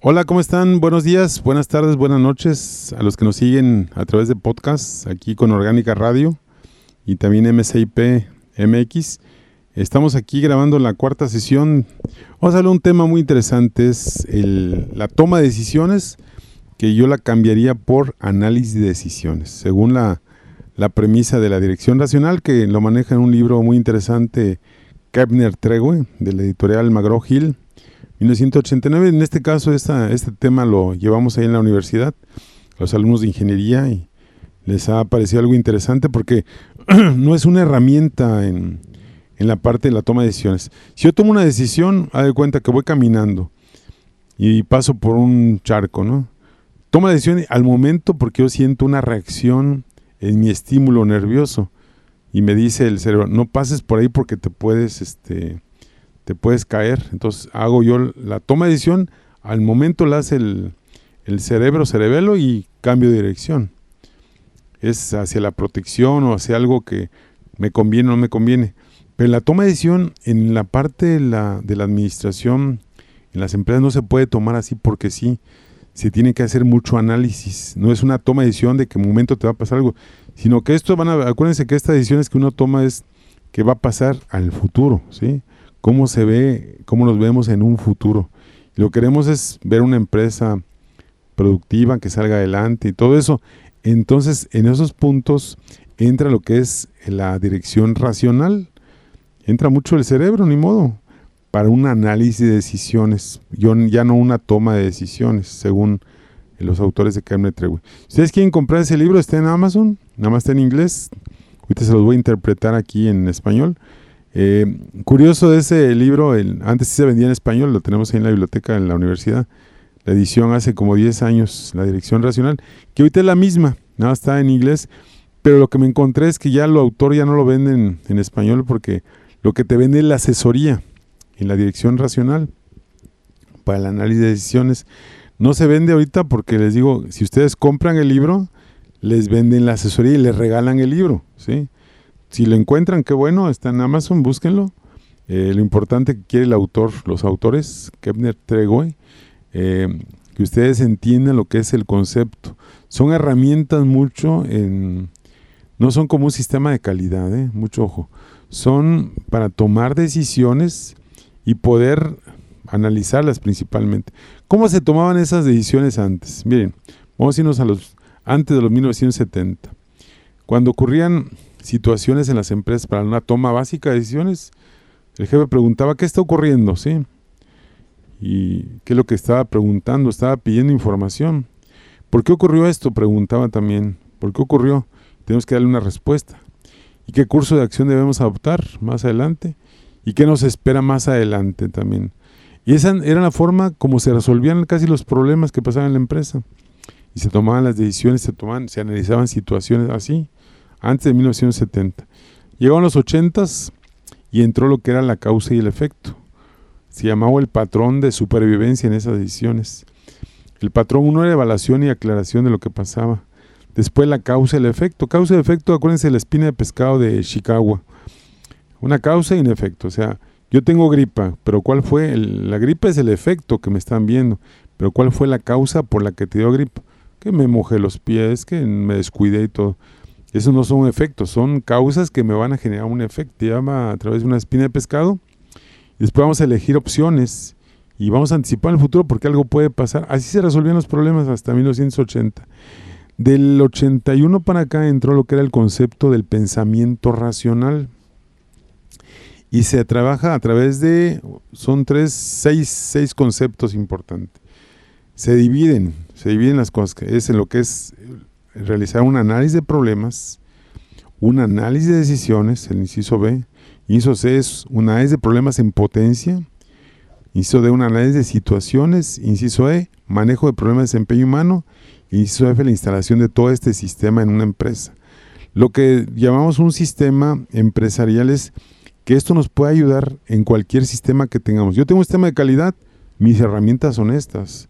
Hola, ¿cómo están? Buenos días, buenas tardes, buenas noches a los que nos siguen a través de podcast aquí con Orgánica Radio y también MSIP MX. Estamos aquí grabando la cuarta sesión. Vamos a hablar de un tema muy interesante, es la toma de decisiones, que yo la cambiaría por análisis de decisiones, según la, premisa de la Dirección Racional, que lo maneja en un libro muy interesante, Kepner Tregue, de la editorial Magro Hill 1989. En este caso, este tema lo llevamos ahí en la universidad, los alumnos de ingeniería, y les ha parecido algo interesante porque no es una herramienta en, en, la parte de la toma de decisiones. Si yo tomo una decisión, haz de cuenta que voy caminando y paso por un charco, ¿no? Tomo la decisión al momento porque yo siento una reacción en mi estímulo nervioso y me dice el cerebro, no pases por ahí porque te puedes, este, te puedes caer. Entonces hago yo la toma de decisión, al momento la hace el, cerebro, cerebelo y cambio de dirección. Es hacia la protección o hacia algo que me conviene o no me conviene. Pero la toma de decisión en la parte de la, de la administración, en las empresas no se puede tomar así porque sí. Se tiene que hacer mucho análisis. No es una toma de decisión de que en momento te va a pasar algo, sino que esto van a, acuérdense que estas decisiones que uno toma es que va a pasar al futuro, ¿sí? Cómo se ve, cómo nos vemos en un futuro. Lo que queremos es ver una empresa productiva que salga adelante y todo eso. Entonces, en esos puntos entra lo que es la dirección racional. Entra mucho el cerebro, ni modo, para un análisis de decisiones. Yo, ya no una toma de decisiones, según los autores de Carmen Trewe. ustedes quieren comprar ese libro, está en Amazon, nada más está en inglés. Ahorita se los voy a interpretar aquí en español. Eh, curioso de ese libro, el, antes sí se vendía en español, lo tenemos ahí en la biblioteca en la universidad. La edición hace como 10 años, la dirección racional, que ahorita es la misma, nada está en inglés, pero lo que me encontré es que ya lo autor ya no lo venden en español porque lo que te vende es la asesoría en la dirección racional para el análisis de decisiones. No se vende ahorita porque les digo, si ustedes compran el libro, les venden la asesoría y les regalan el libro, ¿sí? Si lo encuentran, qué bueno, está en Amazon, búsquenlo. Eh, lo importante que quiere el autor, los autores, Kepner Tregoy, eh, que ustedes entiendan lo que es el concepto. Son herramientas mucho en... No son como un sistema de calidad, eh, mucho ojo. Son para tomar decisiones y poder analizarlas principalmente. ¿Cómo se tomaban esas decisiones antes? Miren, vamos a irnos a los antes de los 1970. Cuando ocurrían situaciones en las empresas para una toma básica de decisiones, el jefe preguntaba, ¿qué está ocurriendo? ¿Sí? ¿Y qué es lo que estaba preguntando? Estaba pidiendo información. ¿Por qué ocurrió esto? Preguntaba también. ¿Por qué ocurrió? Tenemos que darle una respuesta. ¿Y qué curso de acción debemos adoptar más adelante? ¿Y qué nos espera más adelante también? Y esa era la forma como se resolvían casi los problemas que pasaban en la empresa. Y se tomaban las decisiones, se tomaban, se analizaban situaciones así antes de 1970. Llegaron los 80 y entró lo que era la causa y el efecto. Se llamaba el patrón de supervivencia en esas decisiones. El patrón uno era evaluación y aclaración de lo que pasaba. Después la causa y el efecto. Causa y efecto, acuérdense de la espina de pescado de Chicago. Una causa y un efecto. O sea, yo tengo gripa, pero ¿cuál fue? la gripa es el efecto que me están viendo. Pero ¿cuál fue la causa por la que te dio gripa? Que me mojé los pies, que me descuidé y todo. Esos no son efectos, son causas que me van a generar un efecto. llama a través de una espina de pescado. Después vamos a elegir opciones y vamos a anticipar el futuro porque algo puede pasar. Así se resolvían los problemas hasta 1980. Del 81 para acá entró lo que era el concepto del pensamiento racional. Y se trabaja a través de, son tres, seis, seis conceptos importantes. Se dividen, se dividen las cosas, es en lo que es realizar un análisis de problemas, un análisis de decisiones, el inciso B. Inciso C es un análisis de problemas en potencia. Inciso D, un análisis de situaciones. Inciso E, manejo de problemas de desempeño humano. Inciso F, la instalación de todo este sistema en una empresa. Lo que llamamos un sistema empresarial es que esto nos puede ayudar en cualquier sistema que tengamos. Yo tengo un sistema de calidad, mis herramientas son estas.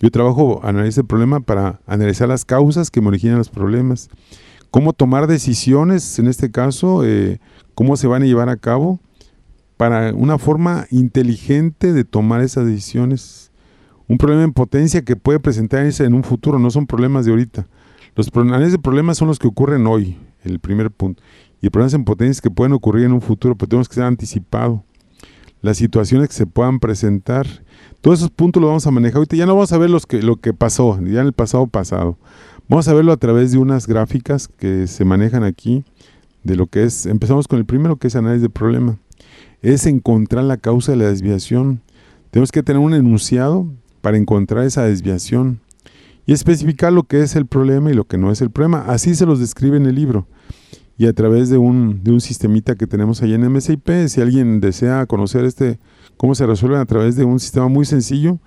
Yo trabajo, analizo el problema para analizar las causas que me originan los problemas, cómo tomar decisiones, en este caso, eh, cómo se van a llevar a cabo, para una forma inteligente de tomar esas decisiones, un problema en potencia que puede presentarse en un futuro, no son problemas de ahorita. Los análisis de problemas son los que ocurren hoy, el primer punto. Y problemas en potencia que pueden ocurrir en un futuro, pero tenemos que ser anticipado. Las situaciones que se puedan presentar. Todos esos puntos los vamos a manejar ahorita. Ya no vamos a ver los que, lo que pasó, ya en el pasado pasado. Vamos a verlo a través de unas gráficas que se manejan aquí de lo que es, empezamos con el primero que es análisis de problema. Es encontrar la causa de la desviación. Tenemos que tener un enunciado para encontrar esa desviación y especificar lo que es el problema y lo que no es el problema. Así se los describe en el libro. Y a través de un, de un sistemita que tenemos ahí en MSIP, si alguien desea conocer este, cómo se resuelven a través de un sistema muy sencillo,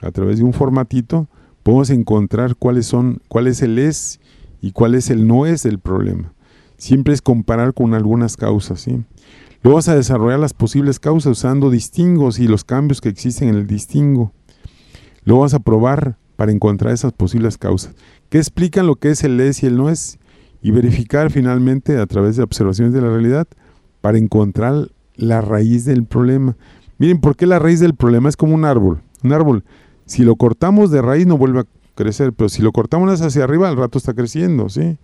a través de un formatito, podemos encontrar cuáles son, cuál es el es y cuál es el no es del problema. Siempre es comparar con algunas causas, ¿sí? Luego vas a desarrollar las posibles causas usando distingos y los cambios que existen en el distingo. Luego vas a probar para encontrar esas posibles causas, que explican lo que es el es y el no es, y verificar finalmente a través de observaciones de la realidad para encontrar la raíz del problema. Miren, ¿por qué la raíz del problema es como un árbol? Un árbol, si lo cortamos de raíz no vuelve a crecer, pero si lo cortamos hacia arriba, al rato está creciendo, ¿sí?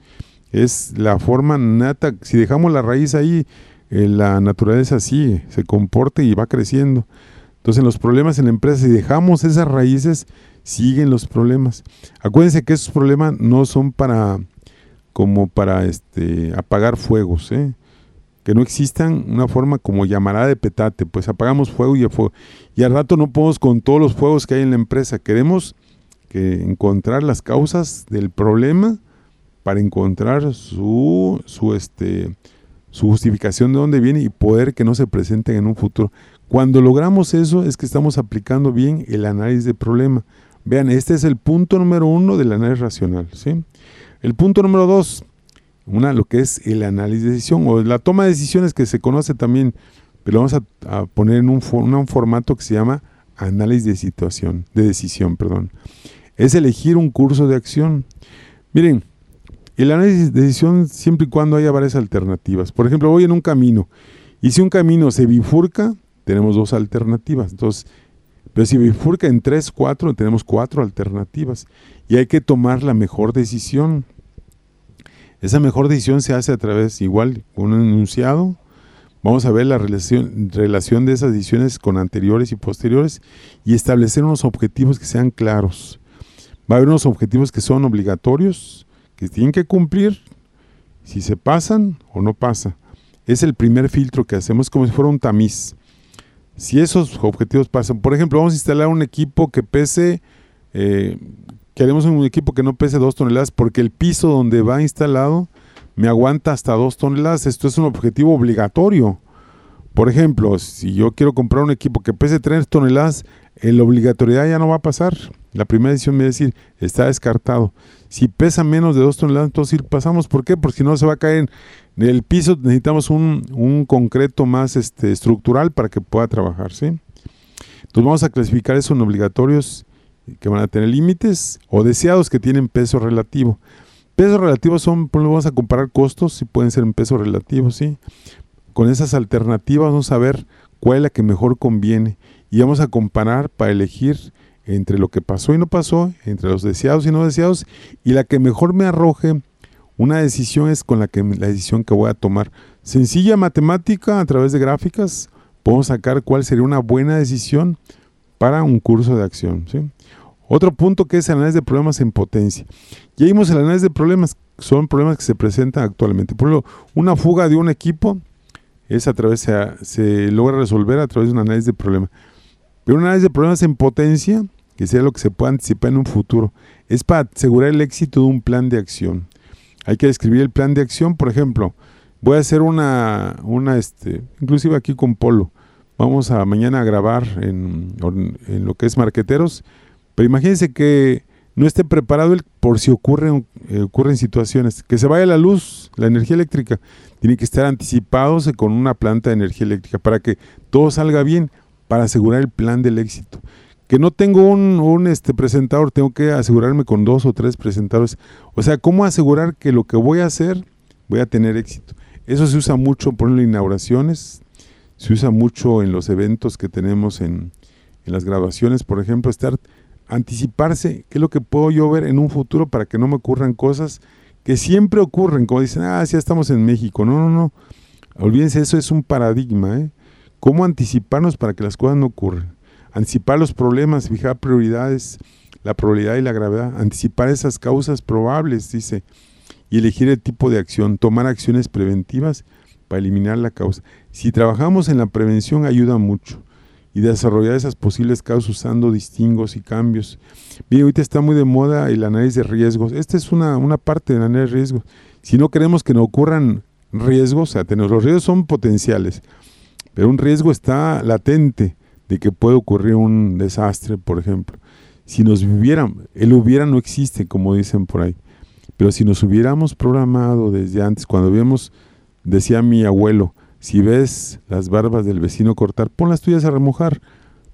Es la forma nata, si dejamos la raíz ahí, eh, la naturaleza sigue, se comporta y va creciendo. Entonces, los problemas en la empresa, si dejamos esas raíces, siguen los problemas. Acuérdense que esos problemas no son para como para este apagar fuegos, ¿eh? que no existan una forma como llamará de petate, pues apagamos fuego y fuego. Y al rato no podemos con todos los fuegos que hay en la empresa. Queremos que encontrar las causas del problema para encontrar su, su, este, su justificación de dónde viene y poder que no se presenten en un futuro. Cuando logramos eso es que estamos aplicando bien el análisis de problema. Vean, este es el punto número uno del análisis racional. ¿sí? El punto número dos, una, lo que es el análisis de decisión o la toma de decisiones que se conoce también, pero vamos a, poner en un, un, formato que se llama análisis de situación, de decisión, perdón. Es elegir un curso de acción. Miren, el análisis de decisión siempre y cuando haya varias alternativas. Por ejemplo, voy en un camino y si un camino se bifurca, tenemos dos alternativas. Entonces, pero si bifurca en tres, cuatro, tenemos cuatro alternativas. Y hay que tomar la mejor decisión. Esa mejor decisión se hace a través, igual, un enunciado. Vamos a ver la relación, relación de esas decisiones con anteriores y posteriores y establecer unos objetivos que sean claros. Va a haber unos objetivos que son obligatorios, que tienen que cumplir, si se pasan o no pasa. Es el primer filtro que hacemos como si fuera un tamiz. Si esos objetivos pasan, por ejemplo, vamos a instalar un equipo que pese, eh, queremos un equipo que no pese dos toneladas porque el piso donde va instalado me aguanta hasta dos toneladas. Esto es un objetivo obligatorio. Por ejemplo, si yo quiero comprar un equipo que pese tres toneladas, la obligatoriedad ya no va a pasar. La primera decisión me va a decir, está descartado. Si pesa menos de dos toneladas, entonces pasamos. ¿Por qué? Porque si no se va a caer en el piso. Necesitamos un, concreto más este, estructural para que pueda trabajar. ¿sí? Entonces vamos a clasificar eso en obligatorios que van a tener límites o deseados que tienen peso relativo. Pesos relativos son, vamos a comparar costos, si pueden ser en peso relativo, ¿sí? Con esas alternativas vamos a ver cuál es la que mejor conviene y vamos a comparar para elegir entre lo que pasó y no pasó, entre los deseados y no deseados, y la que mejor me arroje una decisión es con la que la decisión que voy a tomar. Sencilla matemática a través de gráficas, podemos sacar cuál sería una buena decisión para un curso de acción. ¿sí? Otro punto que es el análisis de problemas en potencia. Ya vimos el análisis de problemas, son problemas que se presentan actualmente. Por ejemplo, una fuga de un equipo es a través, se, se logra resolver a través de un análisis de problemas. Pero un análisis de problemas en potencia que sea lo que se pueda anticipar en un futuro. Es para asegurar el éxito de un plan de acción. Hay que describir el plan de acción, por ejemplo, voy a hacer una, una este, inclusive aquí con Polo. Vamos a mañana a grabar en, en lo que es marqueteros, pero imagínense que no esté preparado el, por si ocurren, eh, ocurren situaciones. Que se vaya la luz, la energía eléctrica. Tiene que estar anticipados con una planta de energía eléctrica para que todo salga bien, para asegurar el plan del éxito que no tengo un, este presentador, tengo que asegurarme con dos o tres presentadores. O sea, ¿cómo asegurar que lo que voy a hacer voy a tener éxito? Eso se usa mucho, por en inauguraciones, se usa mucho en los eventos que tenemos en, en las graduaciones, por ejemplo, estar anticiparse qué es lo que puedo yo ver en un futuro para que no me ocurran cosas que siempre ocurren, como dicen, ah, ya estamos en México. No, no, no. Olvídense, eso es un paradigma. ¿eh? ¿Cómo anticiparnos para que las cosas no ocurran? Anticipar los problemas, fijar prioridades, la probabilidad y la gravedad, anticipar esas causas probables, dice, y elegir el tipo de acción, tomar acciones preventivas para eliminar la causa. Si trabajamos en la prevención ayuda mucho y desarrollar esas posibles causas usando distingos y cambios. Mire, ahorita está muy de moda el análisis de riesgos. Esta es una, una parte del análisis de riesgos. Si no queremos que no ocurran riesgos, o sea, los riesgos son potenciales, pero un riesgo está latente de que puede ocurrir un desastre, por ejemplo. Si nos hubieran, el hubiera no existe, como dicen por ahí, pero si nos hubiéramos programado desde antes, cuando vemos, decía mi abuelo, si ves las barbas del vecino cortar, pon las tuyas a remojar.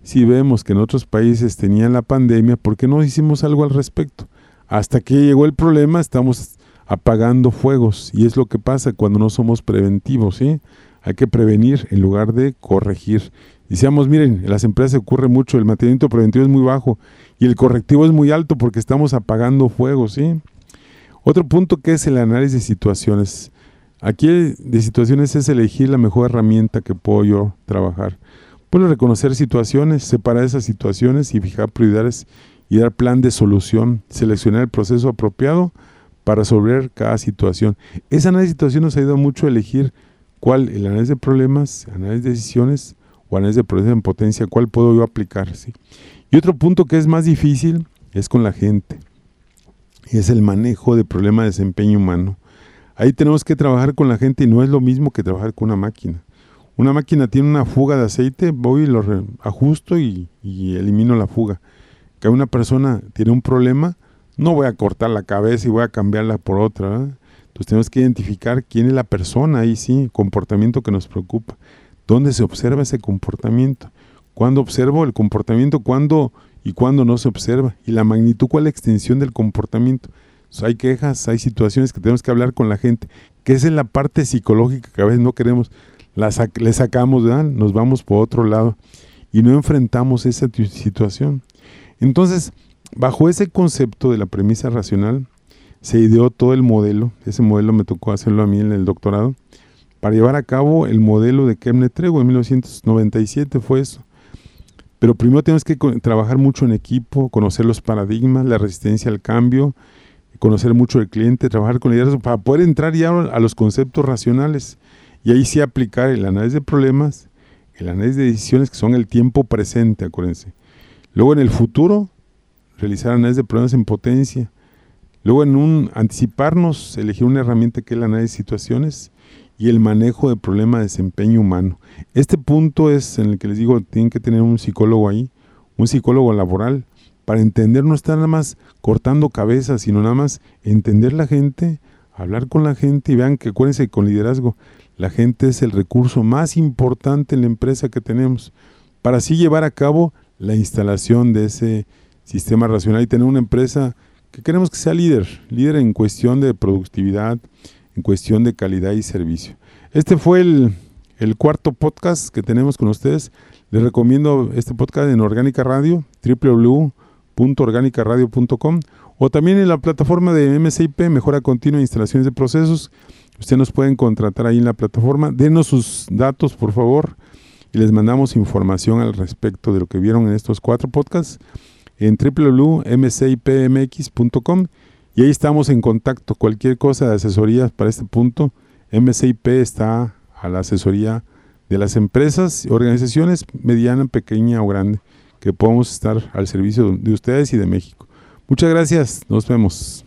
Si vemos que en otros países tenían la pandemia, ¿por qué no hicimos algo al respecto? Hasta que llegó el problema, estamos apagando fuegos. Y es lo que pasa cuando no somos preventivos, ¿sí? Hay que prevenir en lugar de corregir. Decíamos, miren, en las empresas ocurre mucho, el mantenimiento preventivo es muy bajo y el correctivo es muy alto porque estamos apagando fuegos, ¿sí? Otro punto que es el análisis de situaciones. Aquí de situaciones es elegir la mejor herramienta que puedo yo trabajar. Puedo reconocer situaciones, separar esas situaciones y fijar prioridades y dar plan de solución, seleccionar el proceso apropiado para resolver cada situación. Esa análisis de situación nos ayuda mucho a elegir cuál, el análisis de problemas, análisis de decisiones o análisis de procesos en potencia, cuál puedo yo aplicar. ¿sí? Y otro punto que es más difícil es con la gente, es el manejo de problemas de desempeño humano. Ahí tenemos que trabajar con la gente y no es lo mismo que trabajar con una máquina. Una máquina tiene una fuga de aceite, voy y lo ajusto y, elimino la fuga. Que una persona tiene un problema, no voy a cortar la cabeza y voy a cambiarla por otra. Entonces tenemos que identificar quién es la persona ahí sí, comportamiento que nos preocupa. ¿Dónde se observa ese comportamiento? ¿Cuándo observo el comportamiento? ¿Cuándo y cuándo no se observa? Y la magnitud, ¿cuál la extensión del comportamiento? Hay quejas, hay situaciones que tenemos que hablar con la gente, que es en la parte psicológica que a veces no queremos, la le sacamos, nos vamos por otro lado y no enfrentamos esa situación. Entonces, bajo ese concepto de la premisa racional, se ideó todo el modelo, ese modelo me tocó hacerlo a mí en el doctorado, para llevar a cabo el modelo de Kemner Trego en 1997 fue eso. Pero primero tenemos que trabajar mucho en equipo, conocer los paradigmas, la resistencia al cambio, conocer mucho el cliente, trabajar con liderazgo para poder entrar ya a los conceptos racionales y ahí sí aplicar el análisis de problemas, el análisis de decisiones que son el tiempo presente, acuérdense. Luego en el futuro, realizar análisis de problemas en potencia. Luego en un anticiparnos, elegir una herramienta que es el análisis de situaciones y el manejo de problemas de desempeño humano. Este punto es en el que les digo, tienen que tener un psicólogo ahí, un psicólogo laboral, para entender no estar nada más cortando cabezas, sino nada más entender la gente, hablar con la gente y vean que acuérdense con liderazgo, la gente es el recurso más importante en la empresa que tenemos para así llevar a cabo la instalación de ese sistema racional y tener una empresa que queremos que sea líder, líder en cuestión de productividad, en cuestión de calidad y servicio. Este fue el, el cuarto podcast que tenemos con ustedes. Les recomiendo este podcast en Orgánica Radio, www www.organicaradio.com o también en la plataforma de MSIP, Mejora Continua Instalaciones de Procesos. Ustedes nos pueden contratar ahí en la plataforma. Denos sus datos, por favor, y les mandamos información al respecto de lo que vieron en estos cuatro podcasts en www.mcipmx.com y ahí estamos en contacto. Cualquier cosa de asesoría para este punto, MCIP está a la asesoría de las empresas, organizaciones mediana, pequeña o grande que podamos estar al servicio de ustedes y de México. Muchas gracias, nos vemos.